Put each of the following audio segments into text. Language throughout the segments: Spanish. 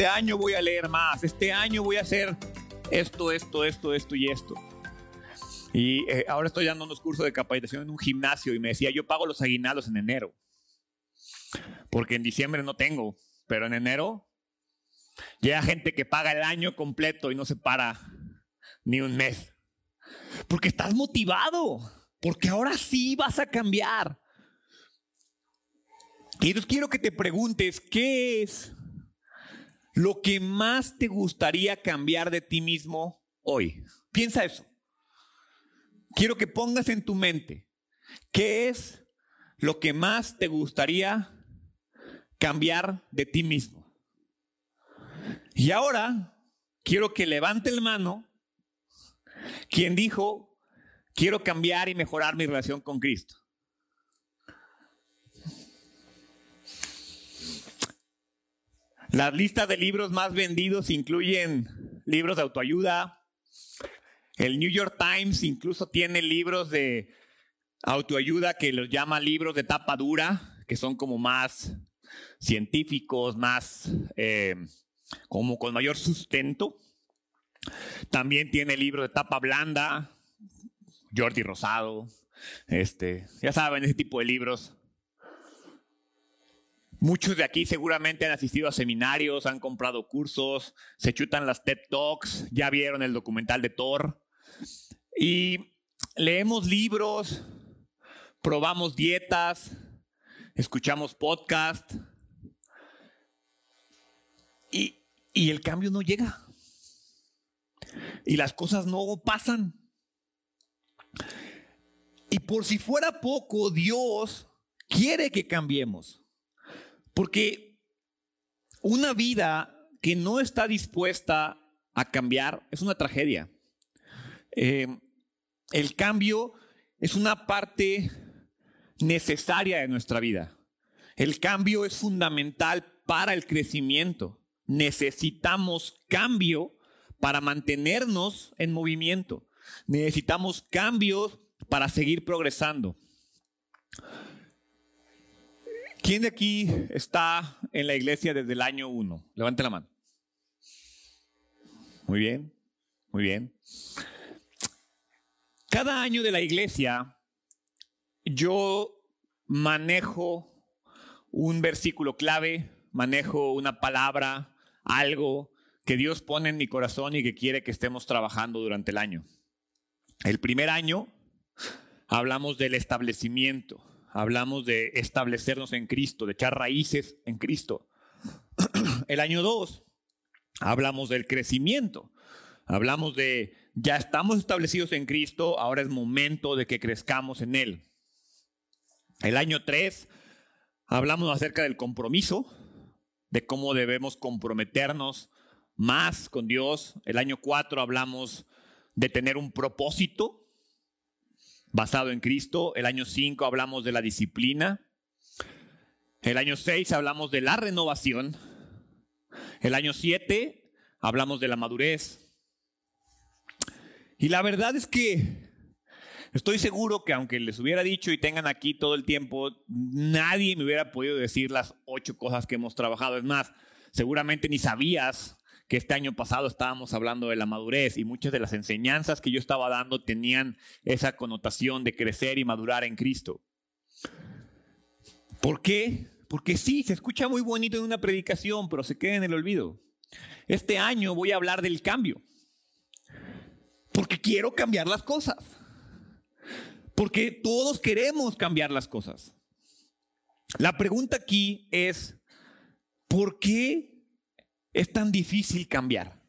este año voy a leer más, este año voy a hacer esto, esto, esto, esto y esto. Y eh, ahora estoy dando unos cursos de capacitación en un gimnasio y me decía, yo pago los aguinaldos en enero, porque en diciembre no tengo, pero en enero llega gente que paga el año completo y no se para ni un mes. Porque estás motivado, porque ahora sí vas a cambiar. Y entonces quiero que te preguntes, ¿qué es lo que más te gustaría cambiar de ti mismo hoy? Piensa eso. Quiero que pongas en tu mente, ¿qué es lo que más te gustaría cambiar de ti mismo? Y ahora quiero que levante el mano quien dijo, quiero cambiar y mejorar mi relación con Cristo. Las listas de libros más vendidos incluyen libros de autoayuda. El New York Times incluso tiene libros de autoayuda que los llama libros de tapa dura, que son como más científicos, más eh, como con mayor sustento. También tiene libros de tapa blanda, Jordi Rosado, este, ya saben, ese tipo de libros. Muchos de aquí seguramente han asistido a seminarios, han comprado cursos, se chutan las TED Talks, ya vieron el documental de Thor. Y leemos libros, probamos dietas, escuchamos podcasts. Y, y el cambio no llega. Y las cosas no pasan. Y por si fuera poco, Dios quiere que cambiemos. Porque una vida que no está dispuesta a cambiar es una tragedia. Eh, el cambio es una parte necesaria de nuestra vida. El cambio es fundamental para el crecimiento. Necesitamos cambio para mantenernos en movimiento. Necesitamos cambios para seguir progresando. ¿Quién de aquí está en la iglesia desde el año 1? Levante la mano. Muy bien, muy bien. Cada año de la iglesia yo manejo un versículo clave, manejo una palabra, algo que Dios pone en mi corazón y que quiere que estemos trabajando durante el año. El primer año hablamos del establecimiento hablamos de establecernos en Cristo, de echar raíces en Cristo. El año 2, hablamos del crecimiento. Hablamos de, ya estamos establecidos en Cristo, ahora es momento de que crezcamos en Él. El año 3, hablamos acerca del compromiso, de cómo debemos comprometernos más con Dios. El año 4 hablamos de tener un propósito, basado en Cristo. El año 5 hablamos de la disciplina. El año 6 hablamos de la renovación. El año 7 hablamos de la madurez. Y la verdad es que estoy seguro que aunque les hubiera dicho y tengan aquí todo el tiempo, nadie me hubiera podido decir las ocho cosas que hemos trabajado. Es más, seguramente ni sabías que este año pasado estábamos hablando de la madurez y muchas de las enseñanzas que yo estaba dando tenían esa connotación de crecer y madurar en Cristo. ¿Por qué? Porque sí, se escucha muy bonito en una predicación, pero se queda en el olvido. Este año voy a hablar del cambio. Porque quiero cambiar las cosas. Porque todos queremos cambiar las cosas. La pregunta aquí es, ¿por qué es tan difícil cambiar.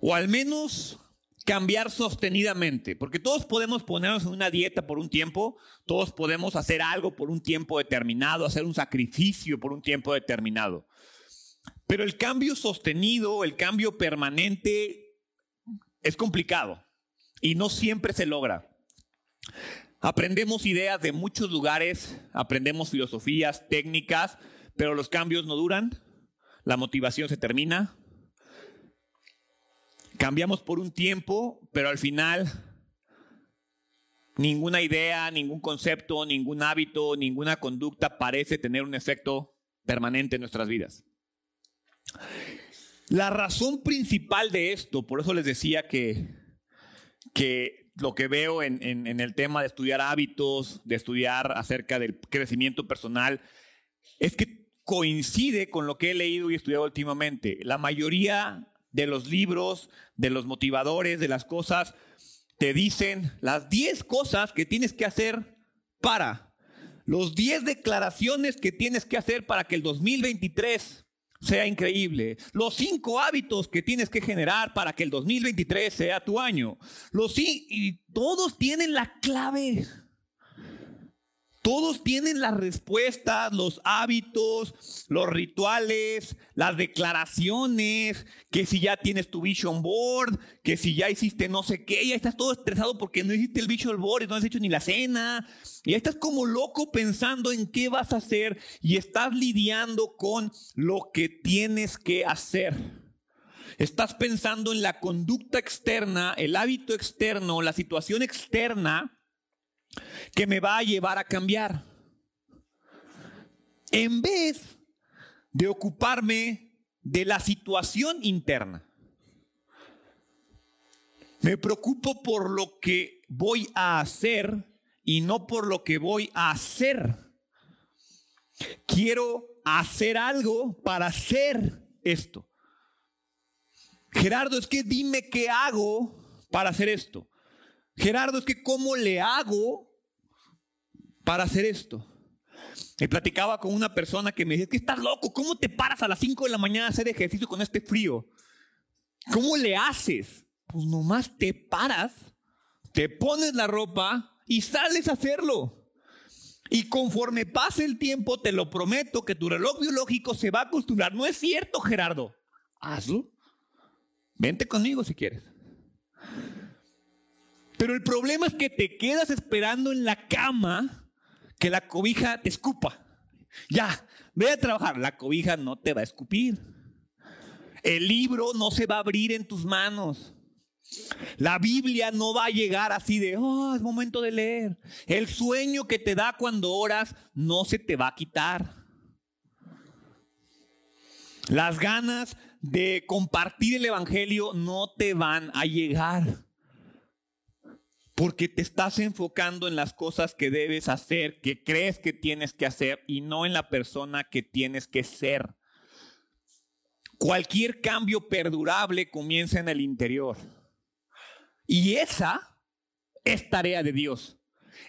O al menos cambiar sostenidamente, porque todos podemos ponernos en una dieta por un tiempo, todos podemos hacer algo por un tiempo determinado, hacer un sacrificio por un tiempo determinado. Pero el cambio sostenido, el cambio permanente, es complicado y no siempre se logra. Aprendemos ideas de muchos lugares, aprendemos filosofías, técnicas, pero los cambios no duran, la motivación se termina, cambiamos por un tiempo, pero al final ninguna idea, ningún concepto, ningún hábito, ninguna conducta parece tener un efecto permanente en nuestras vidas. La razón principal de esto, por eso les decía que, que lo que veo en, en el tema de estudiar hábitos, de estudiar acerca del crecimiento personal, es que coincide con lo que he leído y estudiado últimamente. La mayoría de los libros, de los motivadores, de las cosas, te dicen las 10 cosas que tienes que hacer para, los 10 declaraciones que tienes que hacer para que el 2023 sea increíble. Los cinco hábitos que tienes que generar para que el 2023 sea tu año. Los y todos tienen la clave. Todos tienen las respuestas, los hábitos, los rituales, las declaraciones, que si ya tienes tu vision board, que si ya hiciste no sé qué, ya estás todo estresado porque no hiciste el vision board no has hecho ni la cena. Y estás como loco pensando en qué vas a hacer y estás lidiando con lo que tienes que hacer. Estás pensando en la conducta externa, el hábito externo, la situación externa que me va a llevar a cambiar. En vez de ocuparme de la situación interna. Me preocupo por lo que voy a hacer y no por lo que voy a hacer. Quiero hacer algo para hacer esto. Gerardo, es que dime qué hago para hacer esto. Gerardo, es que cómo le hago para hacer esto. Y platicaba con una persona que me decía, que estás loco, ¿cómo te paras a las 5 de la mañana a hacer ejercicio con este frío? ¿Cómo le haces? Pues nomás te paras, te pones la ropa y sales a hacerlo. Y conforme pase el tiempo, te lo prometo que tu reloj biológico se va a acostumbrar. No es cierto, Gerardo. Hazlo. Vente conmigo si quieres. Pero el problema es que te quedas esperando en la cama que la cobija te escupa. Ya, ve a trabajar. La cobija no te va a escupir. El libro no se va a abrir en tus manos. La Biblia no va a llegar así de, oh, es momento de leer. El sueño que te da cuando oras no se te va a quitar. Las ganas de compartir el Evangelio no te van a llegar. Porque te estás enfocando en las cosas que debes hacer, que crees que tienes que hacer y no en la persona que tienes que ser. Cualquier cambio perdurable comienza en el interior. Y esa es tarea de Dios.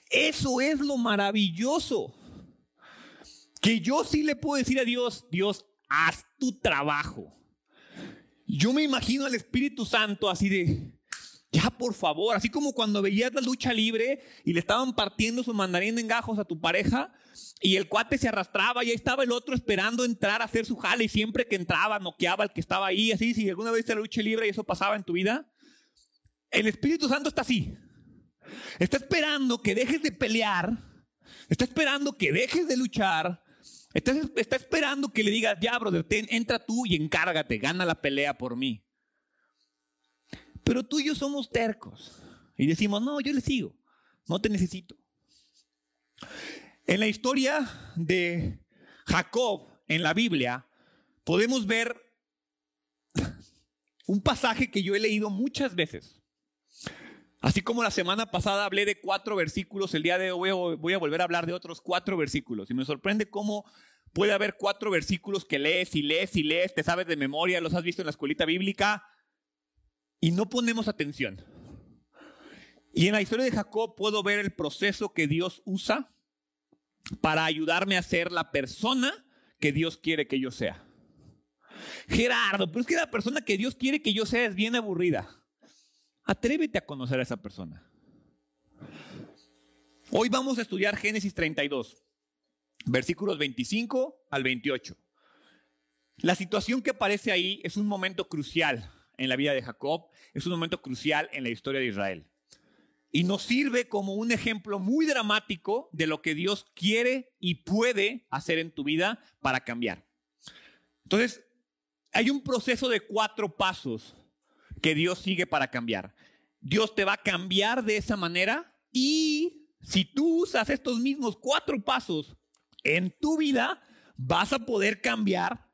Eso es lo maravilloso. Que yo sí le puedo decir a Dios, Dios, haz tu trabajo. Yo me imagino al Espíritu Santo así de, ya, por favor, así como cuando veías la lucha libre y le estaban partiendo su mandarín en gajos a tu pareja y el cuate se arrastraba y ahí estaba el otro esperando entrar a hacer su jale y siempre que entraba noqueaba al que estaba ahí, así, si alguna vez la lucha libre y eso pasaba en tu vida, el Espíritu Santo está así. Está esperando que dejes de pelear, está esperando que dejes de luchar, está, está esperando que le digas, ya, brother, entra tú y encárgate, gana la pelea por mí. Pero tú y yo somos tercos. Y decimos, no, yo le sigo, no te necesito. En la historia de Jacob en la Biblia, podemos ver un pasaje que yo he leído muchas veces. Así como la semana pasada hablé de cuatro versículos, el día de hoy voy a volver a hablar de otros cuatro versículos. Y me sorprende cómo puede haber cuatro versículos que lees y lees y lees, te sabes de memoria, los has visto en la escuelita bíblica, y no ponemos atención. Y en la historia de Jacob puedo ver el proceso que Dios usa para ayudarme a ser la persona que Dios quiere que yo sea. Gerardo, pero es que la persona que Dios quiere que yo sea es bien aburrida. Atrévete a conocer a esa persona. Hoy vamos a estudiar Génesis 32, versículos 25 al 28. La situación que aparece ahí es un momento crucial en la vida de Jacob, es un momento crucial en la historia de Israel. Y nos sirve como un ejemplo muy dramático de lo que Dios quiere y puede hacer en tu vida para cambiar. Entonces, hay un proceso de cuatro pasos que Dios sigue para cambiar. Dios te va a cambiar de esa manera y si tú usas estos mismos cuatro pasos en tu vida, vas a poder cambiar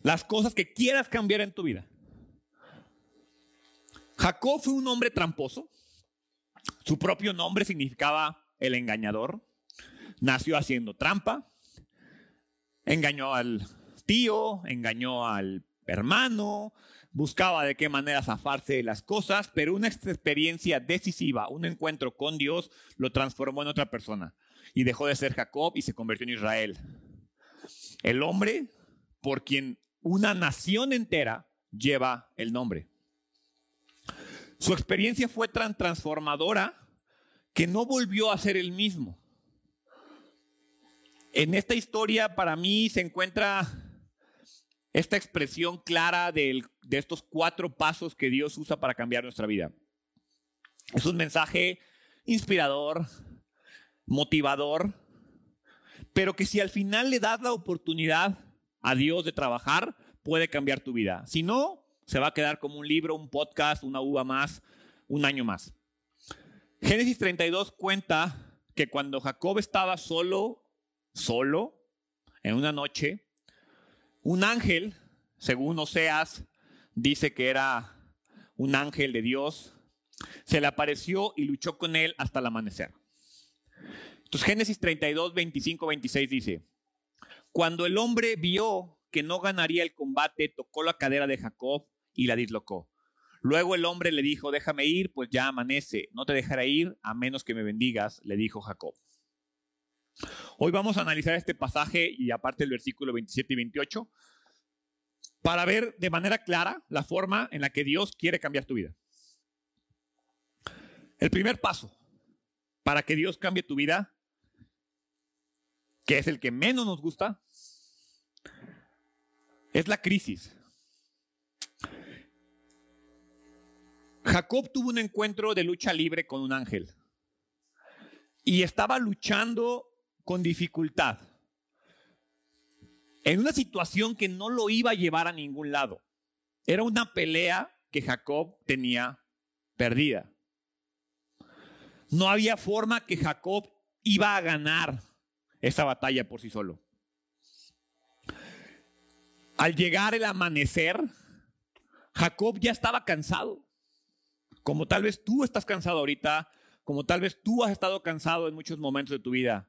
las cosas que quieras cambiar en tu vida. Jacob fue un hombre tramposo. Su propio nombre significaba el engañador. Nació haciendo trampa. Engañó al tío, engañó al hermano, buscaba de qué manera zafarse de las cosas, pero una experiencia decisiva, un encuentro con Dios, lo transformó en otra persona y dejó de ser Jacob y se convirtió en Israel. El hombre por quien una nación entera lleva el nombre. Su experiencia fue tan transformadora que no volvió a ser el mismo. En esta historia para mí se encuentra esta expresión clara de, de estos cuatro pasos que Dios usa para cambiar nuestra vida. Es un mensaje inspirador, motivador, pero que si al final le das la oportunidad a Dios de trabajar, puede cambiar tu vida. Si no, se va a quedar como un libro, un podcast, una uva más, un año más. Génesis 32 cuenta que cuando Jacob estaba solo, solo, en una noche, un ángel, según Oseas, dice que era un ángel de Dios, se le apareció y luchó con él hasta el amanecer. Entonces Génesis 32, 25, 26 dice, cuando el hombre vio que no ganaría el combate, tocó la cadera de Jacob y la dislocó. Luego el hombre le dijo, déjame ir, pues ya amanece, no te dejaré ir a menos que me bendigas, le dijo Jacob. Hoy vamos a analizar este pasaje y aparte el versículo 27 y 28 para ver de manera clara la forma en la que Dios quiere cambiar tu vida. El primer paso para que Dios cambie tu vida, que es el que menos nos gusta, es la crisis. Jacob tuvo un encuentro de lucha libre con un ángel y estaba luchando con dificultad, en una situación que no lo iba a llevar a ningún lado. Era una pelea que Jacob tenía perdida. No había forma que Jacob iba a ganar esa batalla por sí solo. Al llegar el amanecer, Jacob ya estaba cansado. Como tal vez tú estás cansado ahorita, como tal vez tú has estado cansado en muchos momentos de tu vida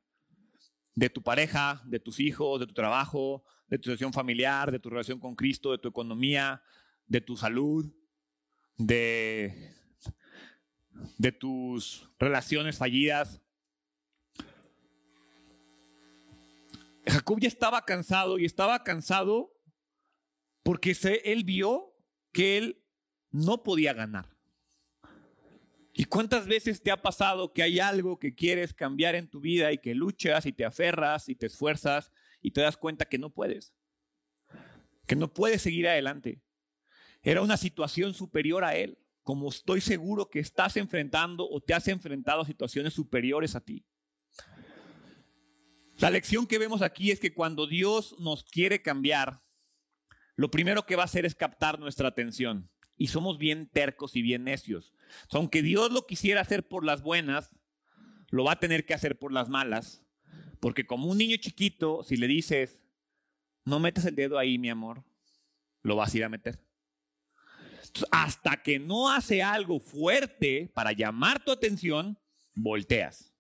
de tu pareja, de tus hijos, de tu trabajo, de tu situación familiar, de tu relación con Cristo, de tu economía, de tu salud, de, de tus relaciones fallidas. Jacob ya estaba cansado y estaba cansado porque él vio que él no podía ganar. ¿Y cuántas veces te ha pasado que hay algo que quieres cambiar en tu vida y que luchas y te aferras y te esfuerzas y te das cuenta que no puedes? Que no puedes seguir adelante. Era una situación superior a él, como estoy seguro que estás enfrentando o te has enfrentado a situaciones superiores a ti. La lección que vemos aquí es que cuando Dios nos quiere cambiar, lo primero que va a hacer es captar nuestra atención y somos bien tercos y bien necios. aunque Dios lo quisiera hacer por las buenas, lo va a tener que hacer por las malas, porque como un niño chiquito, si le dices, no metas el dedo ahí, mi amor, lo vas a ir a meter. hasta que no hace algo fuerte para llamar tu atención, volteas.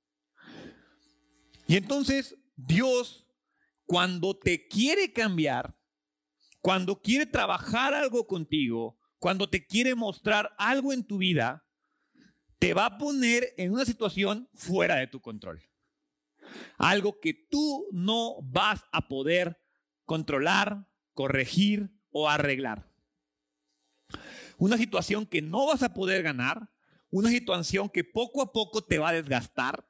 Y entonces Dios, cuando te quiere cambiar, cuando quiere trabajar algo contigo, cuando te quiere mostrar algo en tu vida, te va a poner en una situación fuera de tu control. Algo que tú no vas a poder controlar, corregir o arreglar. Una situación que no vas a poder ganar, una situación que poco a poco te va a desgastar,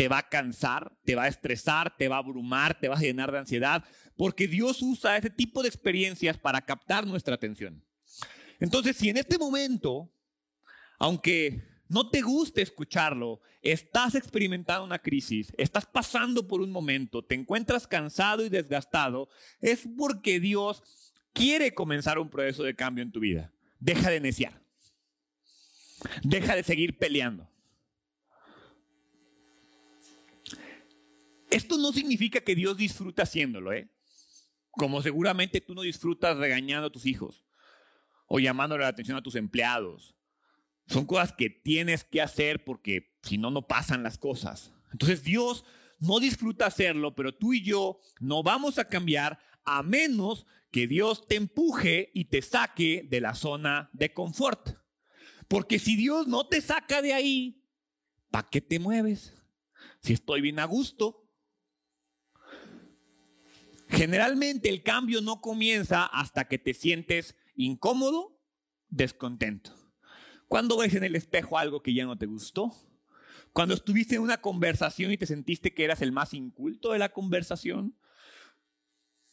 te va a cansar, te va a estresar, te va a abrumar, te va a llenar de ansiedad, porque Dios usa ese tipo de experiencias para captar nuestra atención. Entonces, si en este momento, aunque no te guste escucharlo, estás experimentando una crisis, estás pasando por un momento, te encuentras cansado y desgastado, es porque Dios quiere comenzar un proceso de cambio en tu vida. Deja de neciar. Deja de seguir peleando. Esto no significa que Dios disfruta haciéndolo, ¿eh? Como seguramente tú no disfrutas regañando a tus hijos o llamándole la atención a tus empleados. Son cosas que tienes que hacer porque si no, no pasan las cosas. Entonces Dios no disfruta hacerlo, pero tú y yo no vamos a cambiar a menos que Dios te empuje y te saque de la zona de confort. Porque si Dios no te saca de ahí, ¿para qué te mueves? Si estoy bien a gusto. Generalmente el cambio no comienza hasta que te sientes incómodo, descontento. Cuando ves en el espejo algo que ya no te gustó, cuando estuviste en una conversación y te sentiste que eras el más inculto de la conversación,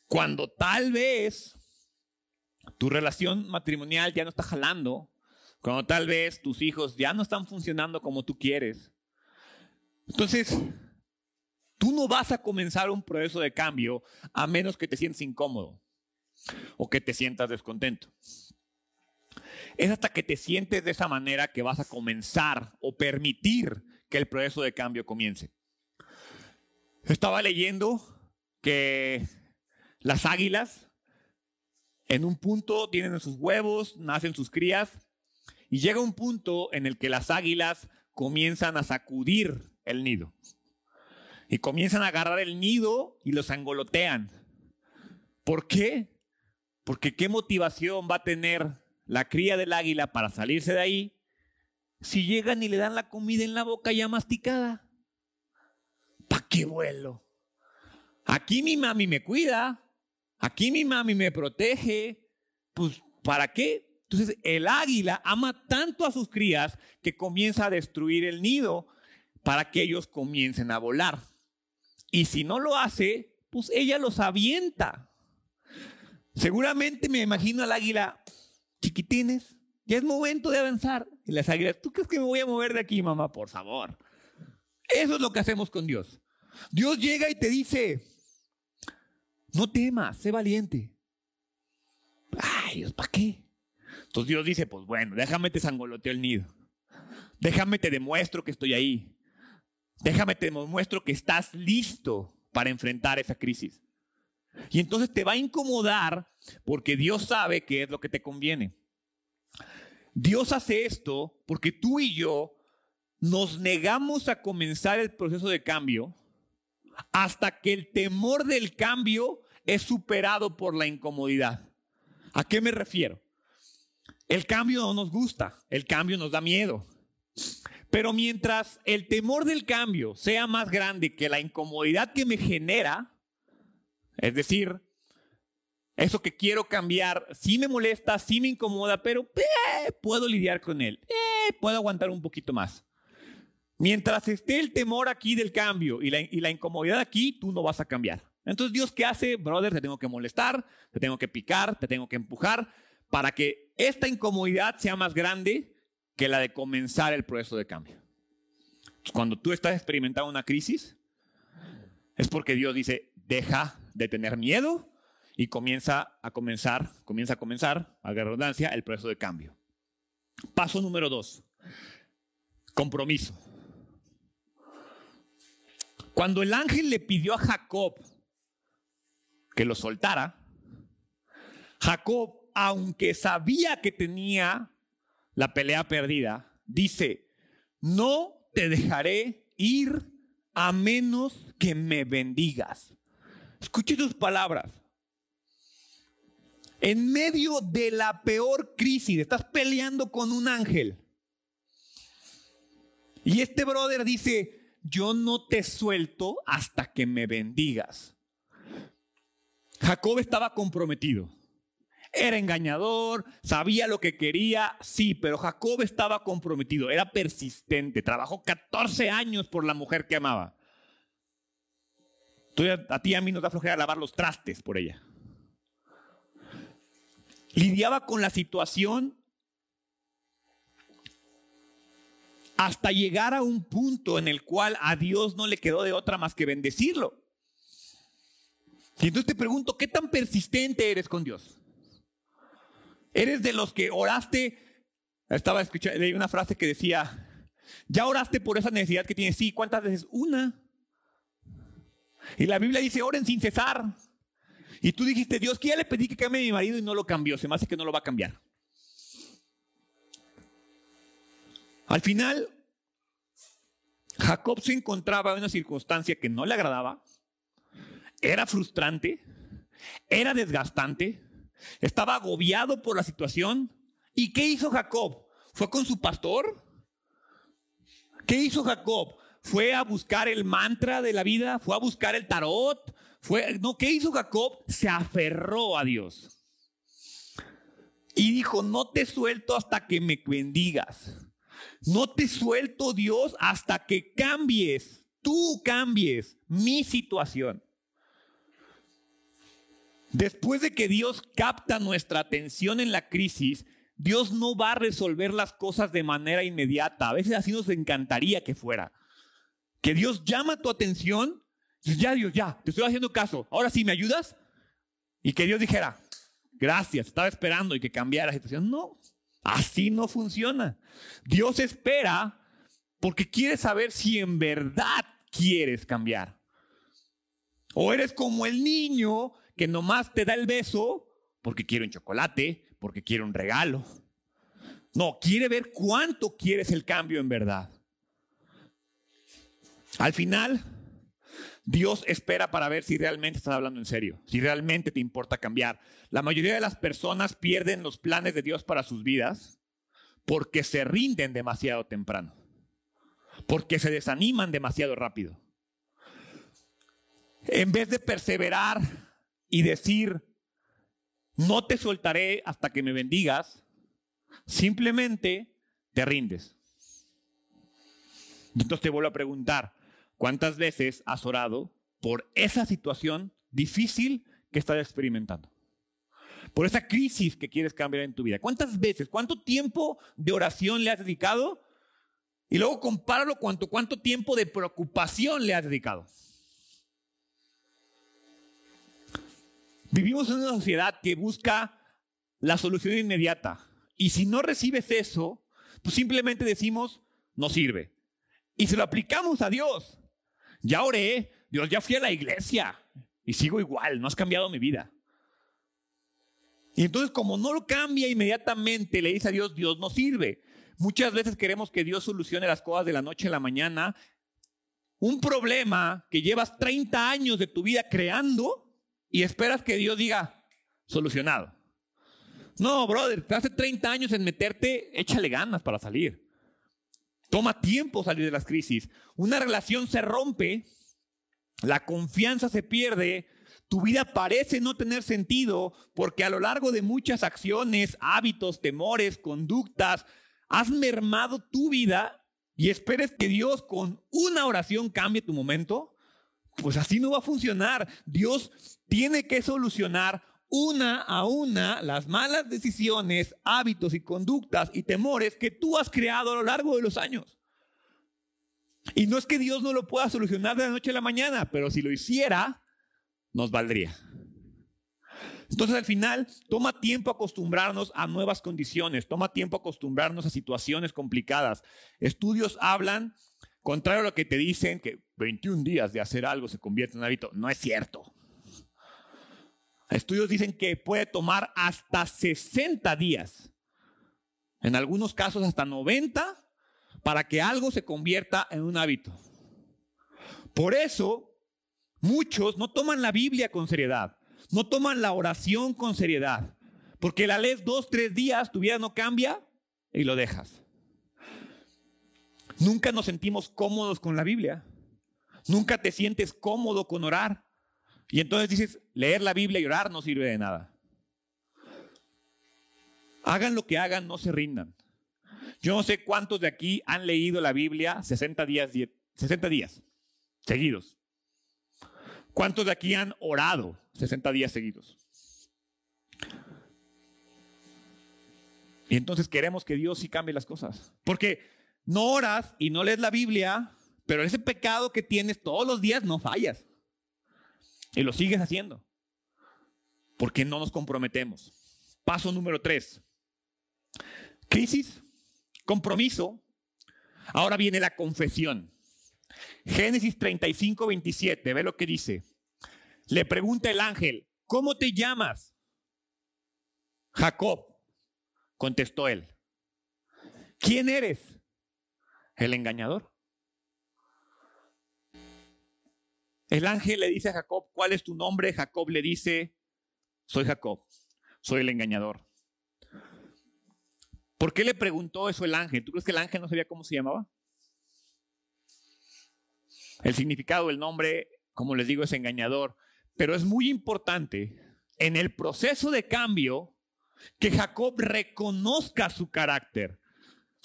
cuando tal vez tu relación matrimonial ya no está jalando, cuando tal vez tus hijos ya no están funcionando como tú quieres. Entonces, tú no vas a comenzar un proceso de cambio a menos que te sientas incómodo o que te sientas descontento. Es hasta que te sientes de esa manera que vas a comenzar o permitir que el proceso de cambio comience. Estaba leyendo que las águilas en un punto tienen sus huevos, nacen sus crías y llega un punto en el que las águilas comienzan a sacudir el nido. Y comienzan a agarrar el nido y los angolotean. ¿Por qué? Porque qué motivación va a tener la cría del águila para salirse de ahí si llegan y le dan la comida en la boca ya masticada? ¿Para qué vuelo? Aquí mi mami me cuida, aquí mi mami me protege, pues ¿para qué? Entonces el águila ama tanto a sus crías que comienza a destruir el nido para que ellos comiencen a volar. Y si no lo hace, pues ella los avienta. Seguramente me imagino al águila, chiquitines, ya es momento de avanzar. Y las águilas, ¿tú crees que me voy a mover de aquí, mamá? Por favor. Eso es lo que hacemos con Dios. Dios llega y te dice, no temas, sé valiente. Ay, Dios, ¿para qué? Entonces Dios dice, pues bueno, déjame te sangoloteo el nido. Déjame te demuestro que estoy ahí. Déjame te demuestro que estás listo para enfrentar esa crisis. Y entonces te va a incomodar porque Dios sabe qué es lo que te conviene. Dios hace esto porque tú y yo nos negamos a comenzar el proceso de cambio hasta que el temor del cambio es superado por la incomodidad. ¿A qué me refiero? El cambio no nos gusta, el cambio nos da miedo. Pero mientras el temor del cambio sea más grande que la incomodidad que me genera, es decir, eso que quiero cambiar sí me molesta, sí me incomoda, pero eh, puedo lidiar con él. Eh, puedo aguantar un poquito más. Mientras esté el temor aquí del cambio y la, y la, incomodidad aquí, tú no vas a cambiar. Entonces, Dios, ¿qué hace? Brother, te tengo que molestar, te tengo que picar, te tengo que empujar para que esta incomodidad sea más grande que la de comenzar el proceso de cambio. Cuando tú estás experimentando una crisis, es porque Dios dice, deja de tener miedo y comienza a comenzar, comienza a comenzar, a redundancia, el proceso de cambio. Paso número dos, compromiso. Cuando el ángel le pidió a Jacob que lo soltara, Jacob, aunque sabía que tenía la pelea perdida, dice, no te dejaré ir a menos que me bendigas. Escuche tus palabras. En medio de la peor crisis, estás peleando con un ángel. Y este brother dice, yo no te suelto hasta que me bendigas. Jacob estaba comprometido. Era engañador, sabía lo que quería, sí, pero Jacob estaba comprometido, era persistente, trabajó 14 años por la mujer que amaba. a ti a mí nos da flojera lavar los trastes por ella lidiaba con la situación hasta llegar a un punto en el cual a Dios no le quedó de otra más que bendecirlo. Y entonces te pregunto, ¿qué tan persistente eres con Dios? ¿Eres de los que oraste? Estaba escuchando, leí una frase que decía, ¿ya oraste por esa necesidad que tienes? Sí, ¿cuántas veces? Una. Y la Biblia dice, oren sin cesar. Y tú dijiste, Dios, que ya le pedí que cambie a mi marido y no lo cambió. Se me hace que no lo va a cambiar. Al final, Jacob se encontraba en una circunstancia que no le agradaba, era frustrante, era desgastante, estaba agobiado por la situación. ¿Y qué hizo Jacob? ¿Fue con su pastor? ¿Qué hizo Jacob? ¿Fue a buscar el mantra de la vida? ¿Fue a buscar el tarot? ¿Fue, no, ¿qué hizo Jacob? Se aferró a Dios. Y dijo, no te suelto hasta que me bendigas. No te suelto Dios hasta que cambies, tú cambies mi situación. Después de que Dios capta nuestra atención en la crisis, Dios no va a resolver las cosas de manera inmediata. A veces así nos encantaría que fuera. Que Dios llama tu atención, ya Dios, ya, te estoy haciendo caso. Ahora sí, ¿me ayudas? Y que Dios dijera, gracias, estaba esperando y que cambiara la situación. No, así no funciona. Dios espera porque quiere saber si en verdad quieres cambiar. O eres como el niño que nomás te da el beso porque quiere un chocolate, porque quiere un regalo. No, quiere ver cuánto quieres el cambio en verdad. Al final, Dios espera para ver si realmente estás hablando en serio, si realmente te importa cambiar. La mayoría de las personas pierden los planes de Dios para sus vidas porque se rinden demasiado temprano, porque se desaniman demasiado rápido. En vez de perseverar y decir, no te soltaré hasta que me bendigas, simplemente te rindes. Entonces te vuelvo a preguntar, ¿cuántas veces has orado por esa situación difícil que estás experimentando? Por esa crisis que quieres cambiar en tu vida. ¿Cuántas veces? ¿Cuánto tiempo de oración le has dedicado? Y luego compáralo cuánto, cuánto tiempo de preocupación le has dedicado. Vivimos en una sociedad que busca la solución inmediata. Y si no recibes eso, pues simplemente decimos, no sirve. Y se lo aplicamos a Dios. Ya oré, Dios, ya fui a la iglesia y sigo igual, no has cambiado mi vida. Y entonces como no lo cambia inmediatamente, le dice a Dios, Dios no sirve. Muchas veces queremos que Dios solucione las cosas de la noche a la mañana. Un problema que llevas 30 años de tu vida creando, y esperas que Dios diga, solucionado. No, brother, te hace 30 años en meterte, échale ganas para salir. Toma tiempo salir de las crisis. Una relación se rompe, la confianza se pierde, tu vida parece no tener sentido porque a lo largo de muchas acciones, hábitos, temores, conductas, has mermado tu vida y esperes que Dios con una oración cambie tu momento. Pues así no va a funcionar. Dios tiene que solucionar una a una las malas decisiones, hábitos y conductas y temores que tú has creado a lo largo de los años. Y no es que Dios no lo pueda solucionar de la noche a la mañana, pero si lo hiciera, nos valdría. Entonces al final toma tiempo acostumbrarnos a nuevas condiciones, toma tiempo acostumbrarnos a situaciones complicadas. Estudios hablan Contrario a lo que te dicen que 21 días de hacer algo se convierte en hábito, no es cierto. Estudios dicen que puede tomar hasta 60 días, en algunos casos hasta 90, para que algo se convierta en un hábito. Por eso, muchos no toman la Biblia con seriedad, no toman la oración con seriedad, porque la lees dos, tres días, tu vida no cambia y lo dejas. Nunca nos sentimos cómodos con la Biblia. Nunca te sientes cómodo con orar. Y entonces dices, leer la Biblia y orar no sirve de nada. Hagan lo que hagan, no se rindan. Yo no sé cuántos de aquí han leído la Biblia 60 días, 60 días seguidos. ¿Cuántos de aquí han orado 60 días seguidos? Y entonces queremos que Dios sí cambie las cosas. Porque no oras y no lees la Biblia, pero ese pecado que tienes todos los días no fallas. Y lo sigues haciendo. Porque no nos comprometemos. Paso número tres. Crisis, compromiso. Ahora viene la confesión. Génesis 35, 27. Ve lo que dice. Le pregunta el ángel, ¿cómo te llamas? Jacob, contestó él. ¿Quién eres? El engañador. El ángel le dice a Jacob, ¿cuál es tu nombre? Jacob le dice, soy Jacob, soy el engañador. ¿Por qué le preguntó eso el ángel? ¿Tú crees que el ángel no sabía cómo se llamaba? El significado del nombre, como les digo, es engañador. Pero es muy importante en el proceso de cambio que Jacob reconozca su carácter.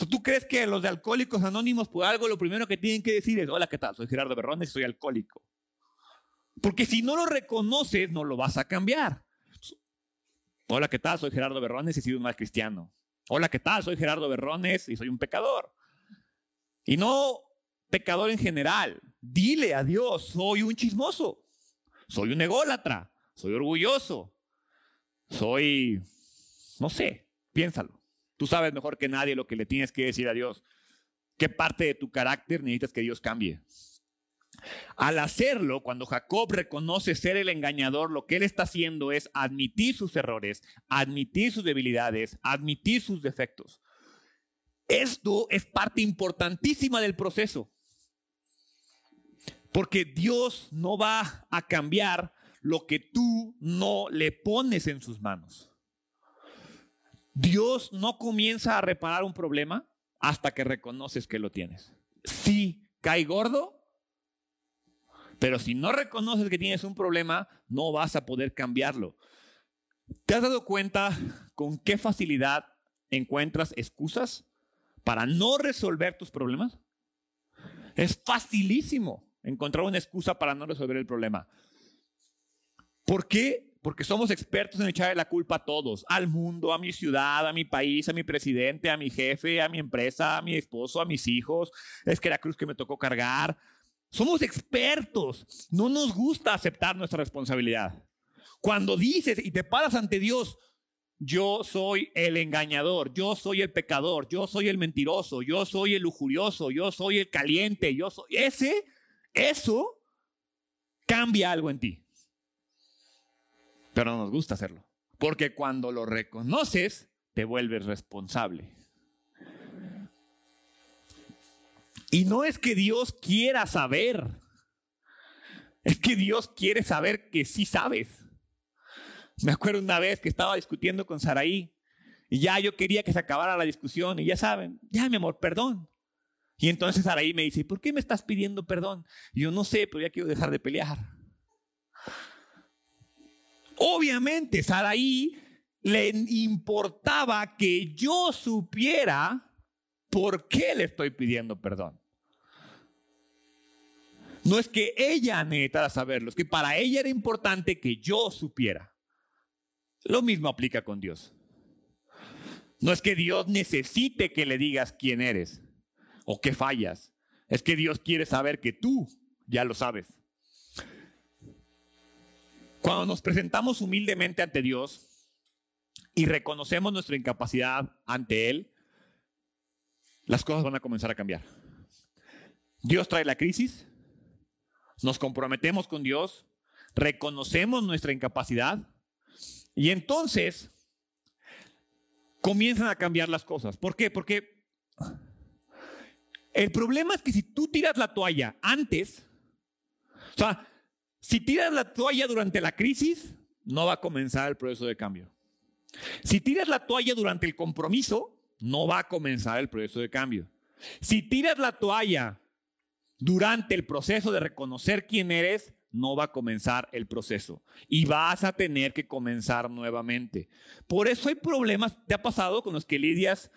¿Tú crees que los de Alcohólicos Anónimos por algo lo primero que tienen que decir es, hola, ¿qué tal? Soy Gerardo Berrones, soy alcohólico. Porque si no lo reconoces, no lo vas a cambiar. Hola, ¿qué tal? Soy Gerardo Berrones y sido un mal cristiano. Hola, ¿qué tal? Soy Gerardo Berrones y soy un pecador. Y no pecador en general. Dile a Dios, soy un chismoso. Soy un ególatra. Soy orgulloso. Soy, no sé, piénsalo. Tú sabes mejor que nadie lo que le tienes que decir a Dios. ¿Qué parte de tu carácter necesitas que Dios cambie? Al hacerlo, cuando Jacob reconoce ser el engañador, lo que él está haciendo es admitir sus errores, admitir sus debilidades, admitir sus defectos. Esto es parte importantísima del proceso. Porque Dios no va a cambiar lo que tú no le pones en sus manos. Dios no comienza a reparar un problema hasta que reconoces que lo tienes. Si cae gordo, pero si no reconoces que tienes un problema, no vas a poder cambiarlo. ¿Te has dado cuenta con qué facilidad encuentras excusas para no resolver tus problemas? Es facilísimo encontrar una excusa para no resolver el problema. ¿Por qué? Porque somos expertos en echarle la culpa a todos, al mundo, a mi ciudad, a mi país, a mi presidente, a mi jefe, a mi empresa, a mi esposo, a mis hijos. Es que la cruz que me tocó cargar, somos expertos. No nos gusta aceptar nuestra responsabilidad. Cuando dices y te paras ante Dios, yo soy el engañador, yo soy el pecador, yo soy el mentiroso, yo soy el lujurioso, yo soy el caliente, yo soy ese, eso cambia algo en ti. Pero no nos gusta hacerlo, porque cuando lo reconoces, te vuelves responsable. Y no es que Dios quiera saber, es que Dios quiere saber que sí sabes. Me acuerdo una vez que estaba discutiendo con Saraí y ya yo quería que se acabara la discusión y ya saben, ya mi amor, perdón. Y entonces Saraí me dice, ¿por qué me estás pidiendo perdón? Y yo no sé, pero ya quiero dejar de pelear. Obviamente Saraí le importaba que yo supiera por qué le estoy pidiendo perdón. No es que ella necesitara saberlo, es que para ella era importante que yo supiera. Lo mismo aplica con Dios. No es que Dios necesite que le digas quién eres o qué fallas. Es que Dios quiere saber que tú ya lo sabes. Cuando nos presentamos humildemente ante Dios y reconocemos nuestra incapacidad ante Él, las cosas van a comenzar a cambiar. Dios trae la crisis, nos comprometemos con Dios, reconocemos nuestra incapacidad y entonces comienzan a cambiar las cosas. ¿Por qué? Porque el problema es que si tú tiras la toalla antes, o sea, si tiras la toalla durante la crisis, no va a comenzar el proceso de cambio. Si tiras la toalla durante el compromiso, no va a comenzar el proceso de cambio. Si tiras la toalla durante el proceso de reconocer quién eres, no va a comenzar el proceso y vas a tener que comenzar nuevamente. Por eso hay problemas, te ha pasado con los que lidias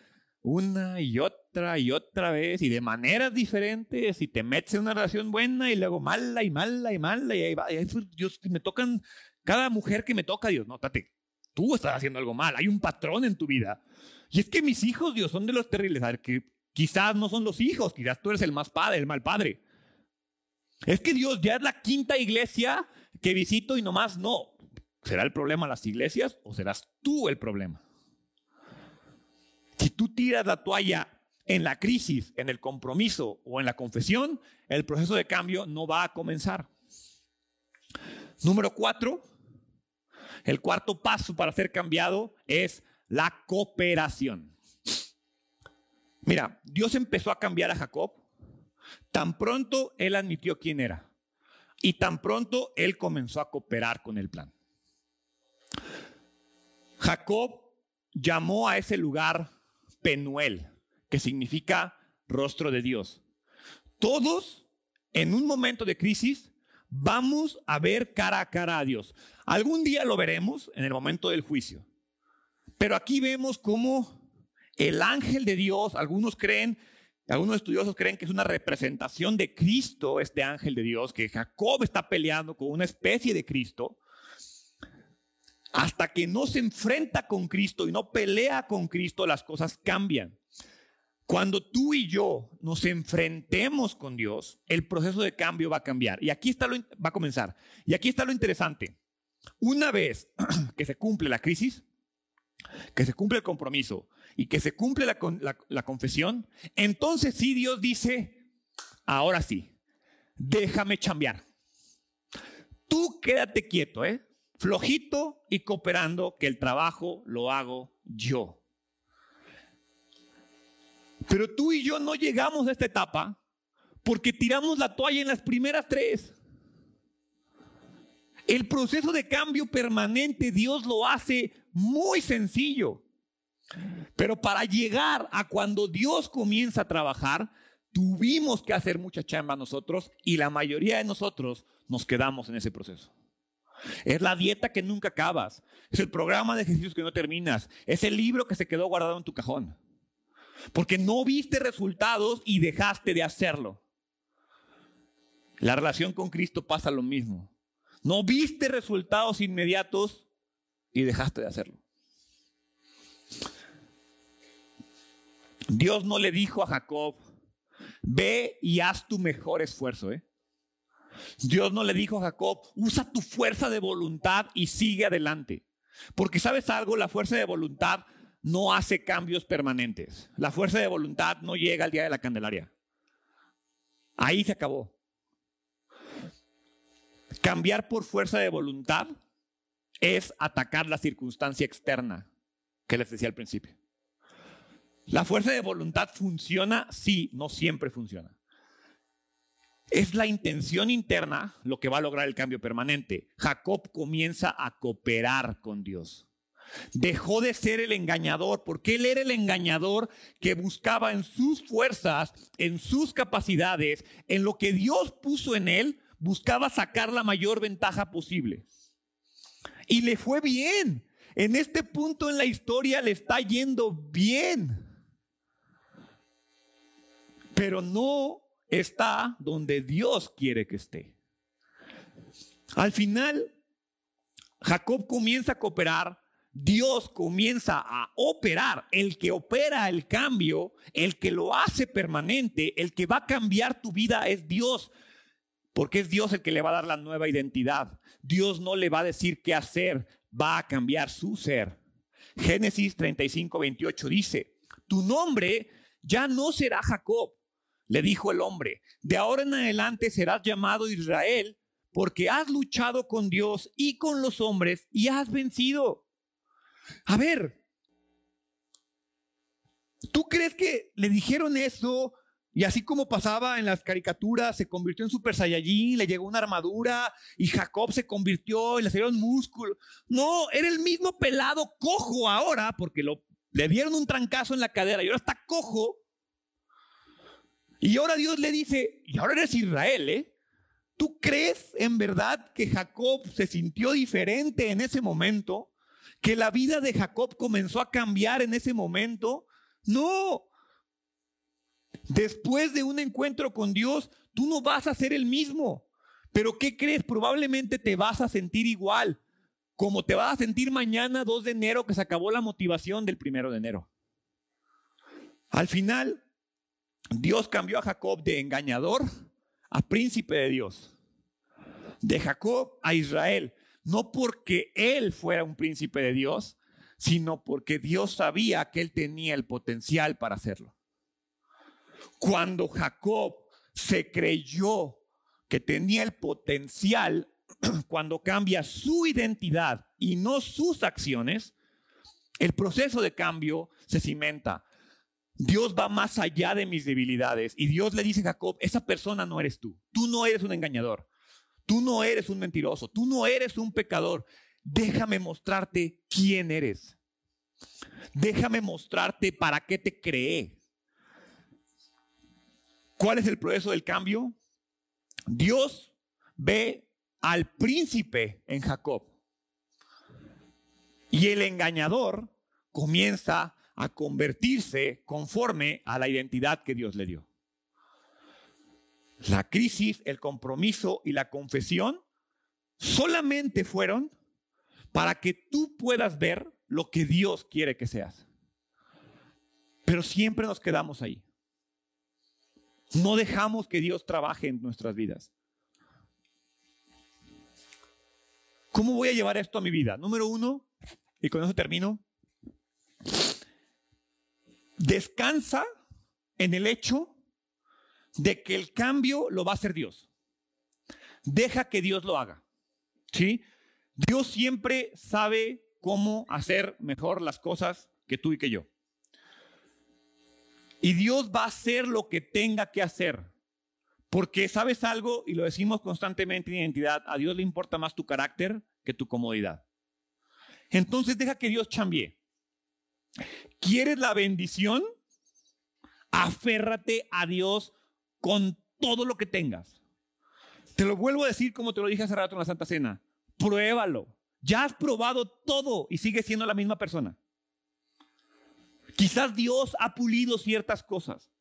una y otra y otra vez y de maneras diferentes y te metes en una relación buena y luego mala y mala y mala y ahí va. Dios, me tocan, cada mujer que me toca, Dios, no, tate, tú estás haciendo algo mal, hay un patrón en tu vida. Y es que mis hijos, Dios, son de los terribles. A ver, que Quizás no son los hijos, quizás tú eres el más padre, el mal padre. Es que Dios ya es la quinta iglesia que visito y nomás no. ¿Será el problema las iglesias o serás tú el problema? Si tú tiras la toalla en la crisis, en el compromiso o en la confesión, el proceso de cambio no va a comenzar. Número cuatro, El cuarto paso para ser cambiado es la cooperación. Mira, Dios empezó a cambiar a Jacob tan pronto él admitió quién era y tan pronto él comenzó a cooperar con el plan. Jacob llamó a ese lugar Penuel, que significa rostro de Dios. Todos en un momento de crisis vamos a ver cara a cara a Dios. Algún día lo veremos en el momento del juicio. Pero aquí vemos cómo el ángel de Dios, algunos creen, algunos estudiosos creen que es una representación de Cristo, este ángel de Dios, que Jacob está peleando con una especie de Cristo, hasta que no se enfrenta con Cristo y no pelea con Cristo, las cosas cambian. Cuando tú y yo nos enfrentemos con Dios, el proceso de cambio va a cambiar. Y aquí está lo, va a comenzar. Y aquí está lo interesante. Una vez que se cumple la crisis, que se cumple el compromiso y que se cumple la, la, confesión, entonces sí Dios dice, ahora sí, déjame chambear. Tú quédate quieto, ¿eh? Flojito y cooperando, que el trabajo lo hago yo. Pero tú y yo no llegamos a esta etapa porque tiramos la toalla en las primeras tres. El proceso de cambio permanente Dios lo hace muy sencillo. Pero para llegar a cuando Dios comienza a trabajar, tuvimos que hacer mucha chamba nosotros y la mayoría de nosotros nos quedamos en ese proceso. Es la dieta que nunca acabas. Es el programa de ejercicios que no terminas. Es el libro que se quedó guardado en tu cajón. Porque no viste resultados y dejaste de hacerlo. La relación con Cristo pasa lo mismo. No viste resultados inmediatos y dejaste de hacerlo. Dios no le dijo a Jacob, ve y haz tu mejor esfuerzo. ¿eh? Dios no le dijo a Jacob, usa tu fuerza de voluntad y sigue adelante. Porque sabes algo, la fuerza de voluntad no hace cambios permanentes. La fuerza de voluntad no llega al día de la Candelaria. Ahí se acabó. Cambiar por fuerza de voluntad es atacar la circunstancia externa que les decía al principio. La fuerza de voluntad funciona, sí, no siempre funciona. Es la intención interna lo que va a lograr el cambio permanente. Jacob comienza a cooperar con Dios. Dejó de ser el engañador, porque él era el engañador que buscaba en sus fuerzas, en sus capacidades, en lo que Dios puso en él, buscaba sacar la mayor ventaja posible. Y le fue bien. En este punto en la historia le está yendo bien pero no está donde Dios quiere que esté. Al final, Jacob comienza a cooperar, Dios comienza a operar, el que opera el cambio, el que lo hace permanente, el que va a cambiar tu vida es Dios, porque es Dios el que le va a dar la nueva identidad. Dios no le va a decir qué hacer, va a cambiar su ser. Génesis 35, 28 dice, tu nombre ya no será Jacob, le dijo el hombre, de ahora en adelante serás llamado Israel porque has luchado con Dios y con los hombres y has vencido. A ver, ¿tú crees que le dijeron eso y así como pasaba en las caricaturas, se convirtió en Super Saiyajin, le llegó una armadura y Jacob se convirtió y le salieron músculos? No, era el mismo pelado cojo ahora porque le dieron un trancazo en la cadera y ahora está cojo y ahora Dios le dice, y ahora eres Israel, ¿eh? ¿Tú crees en verdad que Jacob se sintió diferente en ese momento? ¿Que la vida de Jacob comenzó a cambiar en ese momento? No. Después de un encuentro con Dios, tú no vas a ser el mismo. Pero ¿qué crees? Probablemente te vas a sentir igual, como te vas a sentir mañana 2 de enero que se acabó la motivación del primero de enero. Al final, Dios cambió a Jacob de engañador a príncipe de Dios. De Jacob a Israel. No porque él fuera un príncipe de Dios, sino porque Dios sabía que él tenía el potencial para hacerlo. Cuando Jacob se creyó que tenía el potencial, cuando cambia su identidad y no sus acciones, el proceso de cambio se cimenta. Dios va más allá de mis debilidades. Y Dios le dice a Jacob, esa persona no eres tú, tú no eres un engañador, tú no eres un mentiroso, tú no eres un pecador, déjame mostrarte quién eres, déjame mostrarte para qué te creé. ¿Cuál es el proceso del cambio? Dios ve al príncipe en Jacob. Y el engañador comienza a convertirse conforme a la identidad que Dios le dio. La crisis, el compromiso y la confesión solamente fueron para que tú puedas ver lo que Dios quiere que seas. Pero siempre nos quedamos ahí. No dejamos que Dios trabaje en nuestras vidas. ¿Cómo voy a llevar esto a mi vida? Número uno, y con eso termino, descansa en el hecho de que el cambio lo va a hacer Dios. Deja que Dios lo haga. ¿Sí? Dios siempre sabe cómo hacer mejor las cosas que tú y que yo. Y Dios va a hacer lo que tenga que hacer. Porque sabes algo, y lo decimos constantemente en identidad, a Dios le importa más tu carácter que tu comodidad. Entonces deja que Dios chambie. ¿Quieres la bendición? Aférrate a Dios con todo lo que tengas. Te lo vuelvo a decir como te lo dije hace rato en la Santa Cena. Pruébalo. Ya has probado todo y sigues siendo la misma persona. Quizás Dios ha pulido ciertas cosas.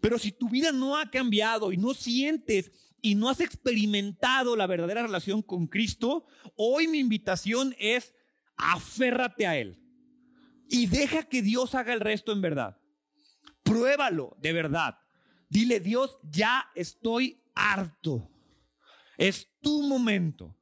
Pero si tu vida no ha cambiado y no sientes y no has experimentado la verdadera relación con Cristo, hoy mi invitación es aférrate a Él y deja que Dios haga el resto en verdad. Pruébalo de verdad. Dile, Dios, ya estoy harto. Es tu momento.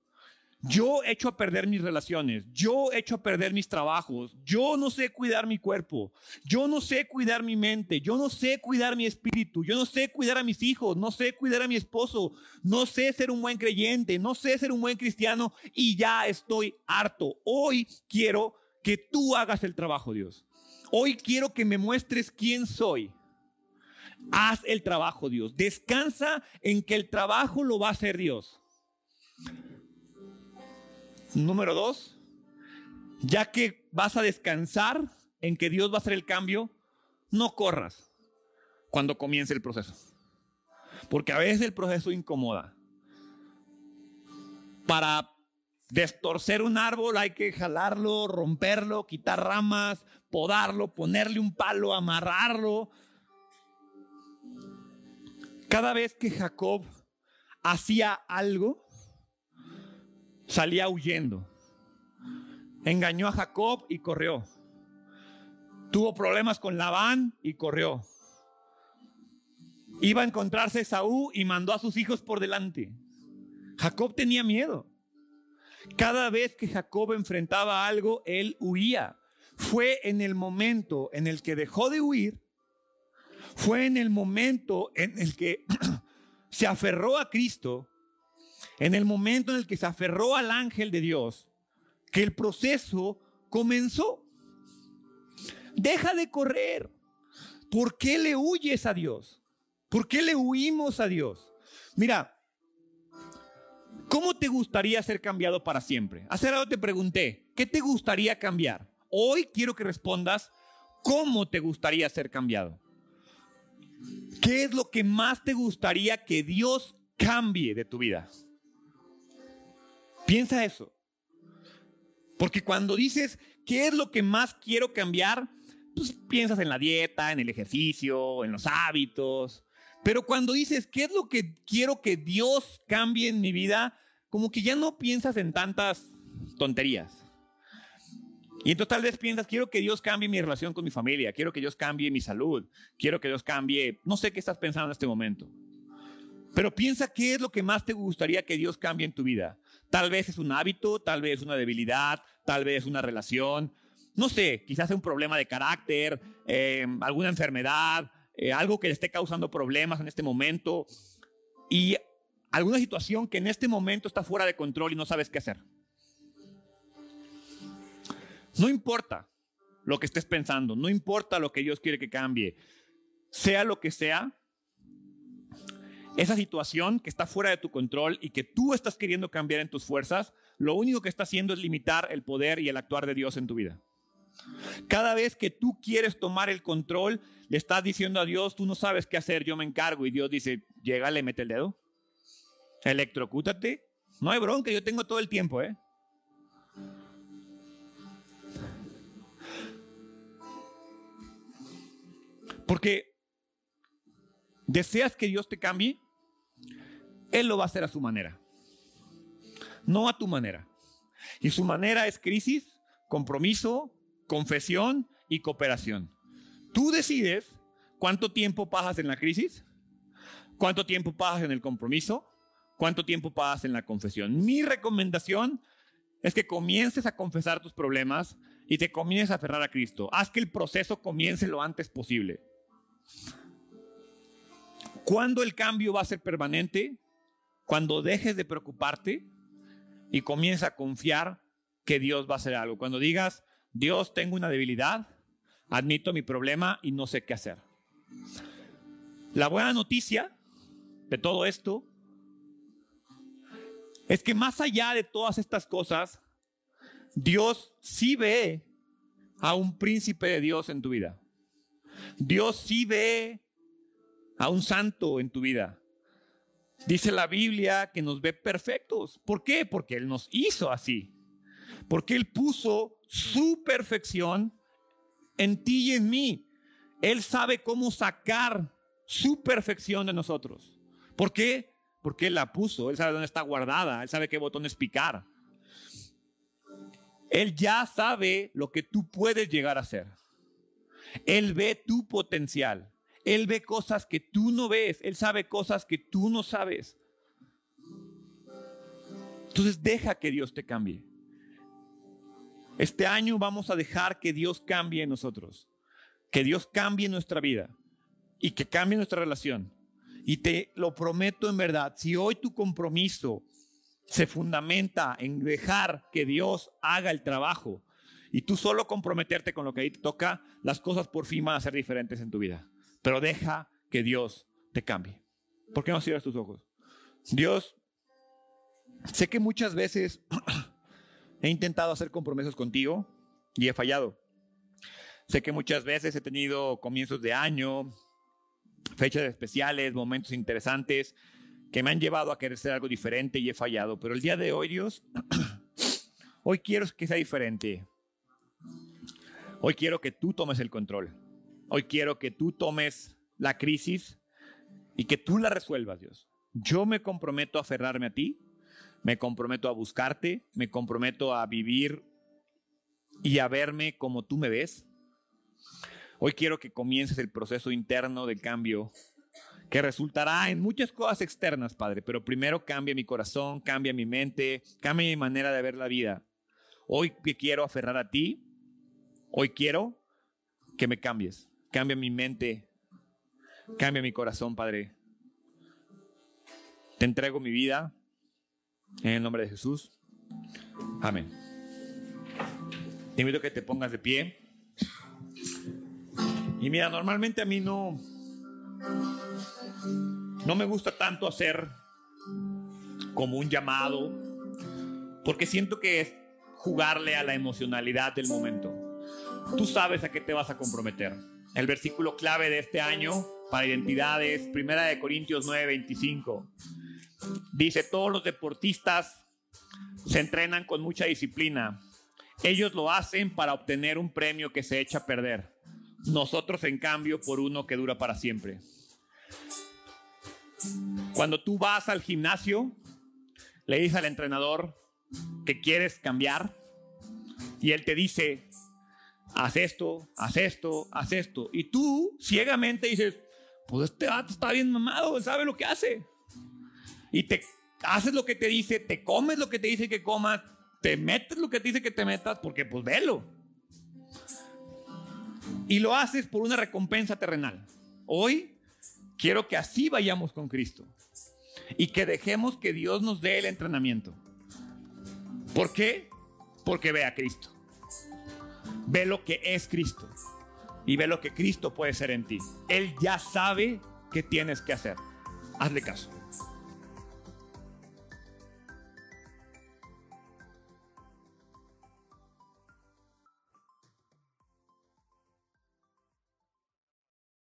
Yo he hecho a perder mis relaciones, yo he hecho a perder mis trabajos, yo no sé cuidar mi cuerpo, yo no sé cuidar mi mente, yo no sé cuidar mi espíritu, yo no sé cuidar a mis hijos, no sé cuidar a mi esposo, no sé ser un buen creyente, no sé ser un buen cristiano y ya estoy harto. Hoy quiero que tú hagas el trabajo, Dios. Hoy quiero que me muestres quién soy. Haz el trabajo, Dios. Descansa en que el trabajo lo va a hacer Dios. Número dos, ya que vas a descansar en que Dios va a hacer el cambio, no corras cuando comience el proceso. Porque a veces el proceso incomoda. Para destorcer un árbol hay que jalarlo, romperlo, quitar ramas, podarlo, ponerle un palo, amarrarlo. Cada vez que Jacob hacía algo, salía huyendo. Engañó a Jacob y corrió. Tuvo problemas con Labán y corrió. Iba a encontrarse Saúl y mandó a sus hijos por delante. Jacob tenía miedo. Cada vez que Jacob enfrentaba algo, él huía. Fue en el momento en el que dejó de huir, fue en el momento en el que se aferró a Cristo en el momento en el que se aferró al ángel de Dios, que el proceso comenzó. Deja de correr. ¿Por qué le huyes a Dios? ¿Por qué le huimos a Dios? Mira, ¿cómo te gustaría ser cambiado para siempre? Hace rato te pregunté, ¿qué te gustaría cambiar? Hoy quiero que respondas, ¿cómo te gustaría ser cambiado? ¿Qué es lo que más te gustaría que Dios cambie de tu vida? Piensa eso. Porque cuando dices, ¿qué es lo que más quiero cambiar? Pues piensas en la dieta, en el ejercicio, en los hábitos. Pero cuando dices, ¿qué es lo que quiero que Dios cambie en mi vida? Como que ya no piensas en tantas tonterías. Y entonces tal vez piensas, quiero que Dios cambie mi relación con mi familia, quiero que Dios cambie mi salud, quiero que Dios cambie, no sé qué estás pensando en este momento. Pero piensa qué es lo que más te gustaría que Dios cambie en tu vida. Tal vez es un hábito, tal vez una debilidad, tal vez una relación, no sé, quizás es un problema de carácter, eh, alguna enfermedad, eh, algo que le esté causando problemas en este momento. Y alguna situación que en este momento está fuera de control y no sabes qué hacer. No importa lo que estés pensando, no importa lo que Dios quiere que cambie, sea lo que sea, esa situación que está fuera de tu control y que tú estás queriendo cambiar en tus fuerzas, lo único que está haciendo es limitar el poder y el actuar de Dios en tu vida. Cada vez que tú quieres tomar el control, le estás diciendo a Dios, tú no sabes qué hacer, yo me encargo. Y Dios dice, llega, le mete el dedo, electrocútate. No hay bronca, yo tengo todo el tiempo, ¿eh? Porque deseas que Dios te cambie, Él lo va a hacer a su manera, no a tu manera. Y su manera es crisis, compromiso, confesión y cooperación. Tú decides cuánto tiempo pasas en la crisis, cuánto tiempo pasas en el compromiso, cuánto tiempo pasas en la confesión. Mi recomendación es que comiences a confesar tus problemas y te comiences a aferrar a Cristo. Haz que el proceso comience lo antes posible. ¿Cuándo el cambio va a ser permanente? Cuando dejes de preocuparte y comienza a confiar que Dios va a hacer algo. Cuando digas, Dios, tengo una debilidad, admito mi problema y no sé qué hacer. La buena noticia de todo esto es que más allá de todas estas cosas, Dios sí ve a un príncipe de Dios en tu vida. Dios sí ve a un santo en tu vida. Dice la Biblia que nos ve perfectos. ¿Por qué? Porque Él nos hizo así. Porque Él puso su perfección en ti y en mí. Él sabe cómo sacar su perfección de nosotros. ¿Por qué? Porque Él la puso. Él sabe dónde está guardada. Él sabe qué botones picar. Él ya sabe lo que tú puedes llegar a ser. Él ve tu potencial. Él ve cosas que tú no ves. Él sabe cosas que tú no sabes. Entonces deja que Dios te cambie. Este año vamos a dejar que Dios cambie en nosotros. Que Dios cambie nuestra vida. Y que cambie nuestra relación. Y te lo prometo en verdad, si hoy tu compromiso se fundamenta en dejar que Dios haga el trabajo, y tú solo comprometerte con lo que ahí te toca, las cosas por fin van a ser diferentes en tu vida. Pero deja que Dios te cambie. ¿Por qué no cierras tus ojos? Dios, sé que muchas veces he intentado hacer compromisos contigo y he fallado. Sé que muchas veces he tenido comienzos de año, fechas especiales, momentos interesantes que me han llevado a querer ser algo diferente y he fallado. Pero el día de hoy, Dios, hoy quiero que sea diferente. Hoy quiero que tú tomes el control. Hoy quiero que tú tomes la crisis y que tú la resuelvas, Dios. Yo me comprometo a aferrarme a ti, me comprometo a buscarte, me comprometo a vivir y a verme como tú me ves. Hoy quiero que comiences el proceso interno de cambio que resultará en muchas cosas externas, Padre, pero primero cambia mi corazón, cambia mi mente, cambia mi manera de ver la vida. Hoy quiero aferrar a ti, Hoy quiero que me cambies. Cambia mi mente. Cambia mi corazón, Padre. Te entrego mi vida en el nombre de Jesús. Amén. Te invito a que te pongas de pie. Y mira, normalmente a mí no no me gusta tanto hacer como un llamado porque siento que es jugarle a la emocionalidad del momento tú sabes a qué te vas a comprometer. El versículo clave de este año para identidades, Primera de Corintios 9:25. Dice, todos los deportistas se entrenan con mucha disciplina. Ellos lo hacen para obtener un premio que se echa a perder. Nosotros, en cambio, por uno que dura para siempre. Cuando tú vas al gimnasio, le dices al entrenador que quieres cambiar y él te dice, haz esto, haz esto, haz esto. Y tú ciegamente dices, pues este vato está bien mamado, sabe lo que hace y te haces lo que te dice, te comes lo que te dice que comas, te metes lo que te dice que te metas, porque pues velo. Y lo haces por una recompensa terrenal. Hoy quiero que así vayamos con Cristo y que dejemos que Dios nos dé el entrenamiento. ¿Por qué? Porque ve a Cristo. Ve lo que es Cristo y ve lo que Cristo puede ser en ti. Él ya sabe qué tienes que hacer. Hazle caso.